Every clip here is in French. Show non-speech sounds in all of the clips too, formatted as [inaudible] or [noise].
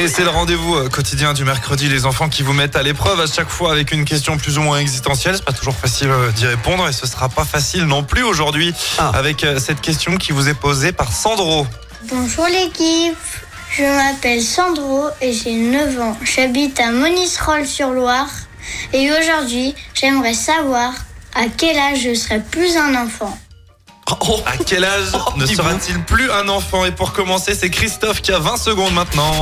Et c'est le rendez-vous euh, quotidien du mercredi, les enfants qui vous mettent à l'épreuve à chaque fois avec une question plus ou moins existentielle. C'est pas toujours facile euh, d'y répondre et ce sera pas facile non plus aujourd'hui Ah. avec euh, cette question qui vous est posée par Sandro. Bonjour l'équipe, je m'appelle Sandro et j'ai 9 ans. J'habite à Monisrol-sur-Loire et aujourd'hui j'aimerais savoir à quel âge je serai plus un enfant. Oh, À quel âge ne dis sera-t-il plus un enfant Et pour commencer, c'est Christophe qui a 20 secondes maintenant.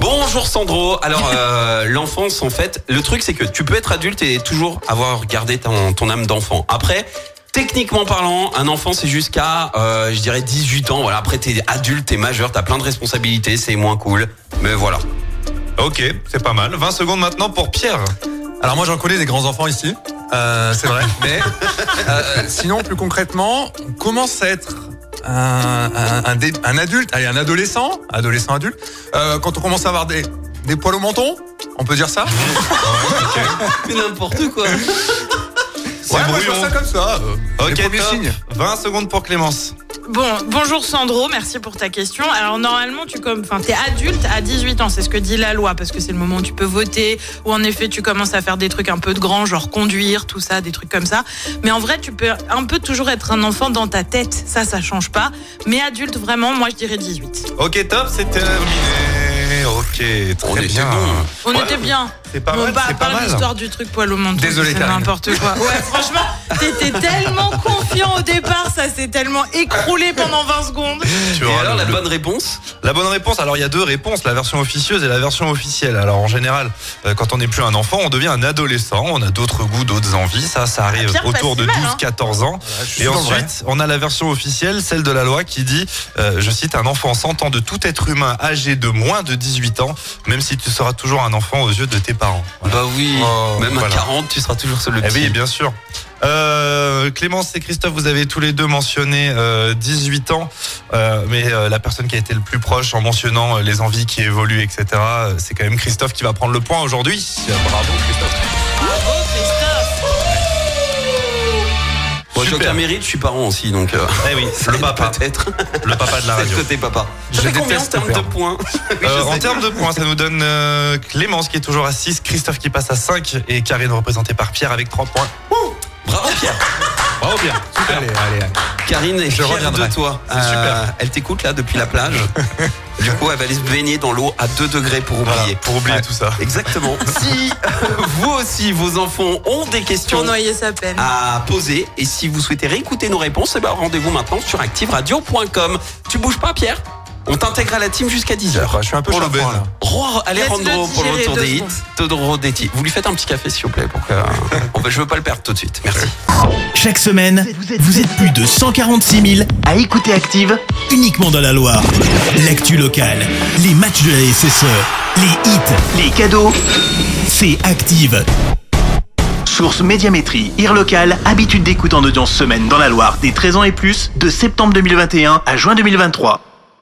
Bonjour Sandro. Alors euh, [laughs] l'enfance en fait, le truc c'est que tu peux être adulte et toujours avoir gardé ton, ton âme d'enfant. Après, techniquement parlant, un enfant c'est jusqu'à euh, je dirais 18 ans. Voilà, après t'es adulte, t'es majeur, t'as plein de responsabilités, c'est moins cool. Mais voilà. Ok, c'est pas mal. 20 secondes maintenant pour Pierre. Alors moi j'en connais des grands enfants ici, euh, c'est vrai. Mais euh, sinon plus concrètement, on commence à être un, un, un dé- un adulte, allez un adolescent, adolescent adulte. Euh, quand on commence à avoir des des poils au menton, on peut dire ça? Mais [laughs] n'importe quoi. C'est Ouais, moi je brouillon. vois ça comme ça. euh, Ok, les premiers top. signes. 20 secondes pour Clémence. Bon, bonjour Sandro, merci pour ta question. Alors normalement, tu comme, enfin, t'es adulte à 18 ans, c'est ce que dit la loi, parce que c'est le moment où tu peux voter, où en effet tu commences à faire des trucs un peu de grand, genre conduire, tout ça, des trucs comme ça. Mais en vrai, tu peux un peu toujours être un enfant dans ta tête, ça, ça change pas. Mais adulte, vraiment, moi je dirais 18. Ok, top, c'est terminé. Ok, très On était bien. bon. On était bien. C'est pas Bon, mal, bah, c'est pas mal. l'histoire du truc poil au menton. Désolé, c'est n'importe quoi. Ouais, [laughs] franchement, t'étais tellement confiant au départ, ça s'est tellement écroulé pendant 20 secondes. Tu Et auras alors le- la le- bonne réponse La bonne réponse, alors il y a deux réponses, la version officieuse et la version officielle. Alors en général, euh, quand on n'est plus un enfant, on devient un adolescent, on a d'autres goûts, d'autres envies, ça, ça arrive Pierre, pas autour de mal, hein. 12-14 ans. Et ensuite, on a la version officielle, celle de la loi qui dit, euh, je cite, un enfant s'entend de tout être humain âgé de moins de 18 ans, même si tu seras toujours un enfant aux yeux de tes parents. Voilà. Bah oui. Oh, Même voilà. à 40, tu seras toujours sur le Eh petit. oui, bien sûr. Euh, Clémence et Christophe, vous avez tous les deux mentionné euh, 18 ans, euh, mais euh, la personne qui a été le plus proche en mentionnant euh, les envies qui évoluent, etc., euh, c'est quand même Christophe qui va prendre le point aujourd'hui. Bravo Christophe. Bravo Moi, j'ai Super. aucun mérite, je suis parent aussi, donc euh, Eh oui, ça le papa, peut-être. le papa de la [laughs] C'est le radio. côté papa. Ça Je fait combien en déteste termes de perdre. points [laughs] Euh, en termes de points, ça nous donne euh, Clémence qui est toujours à 6, Christophe qui passe à 5 et Karine représentée par Pierre avec 3 points. Bravo Pierre. [laughs] Bravo Pierre. Allez, allez, allez. Karine est Je fière reviendrai. de toi. Euh, C'est super. Elle t'écoute là depuis la plage. [laughs] du coup, elle va aller se baigner dans l'eau à 2 degrés pour Voilà, oublier. pour oublier Ouais. tout ça. Exactement. [laughs] si euh, vous aussi, vos enfants ont des questions Pour noyer sa peine. à poser et si vous souhaitez réécouter nos réponses, eh ben, rendez-vous maintenant sur activeradio.com. Tu bouges pas, Pierre? On t'intègre à la team jusqu'à 10h. Je suis un peu Pour le chafouin, là. Roi Alejandro Laisse-le pour le retour des hits. Todoro Detti. Vous lui faites un petit café s'il vous plaît pour que. Va- je veux pas le perdre tout de suite. Merci. Chaque semaine, vous êtes plus de 146 000 à écouter Active uniquement dans la Loire. L'actu locale, les matchs de la SSE, les hits, les cadeaux, c'est Active. Source Médiamétrie, IR local, habitude d'écoute en audience semaine dans la Loire des 13 ans et plus, de septembre 2021 à juin 2023.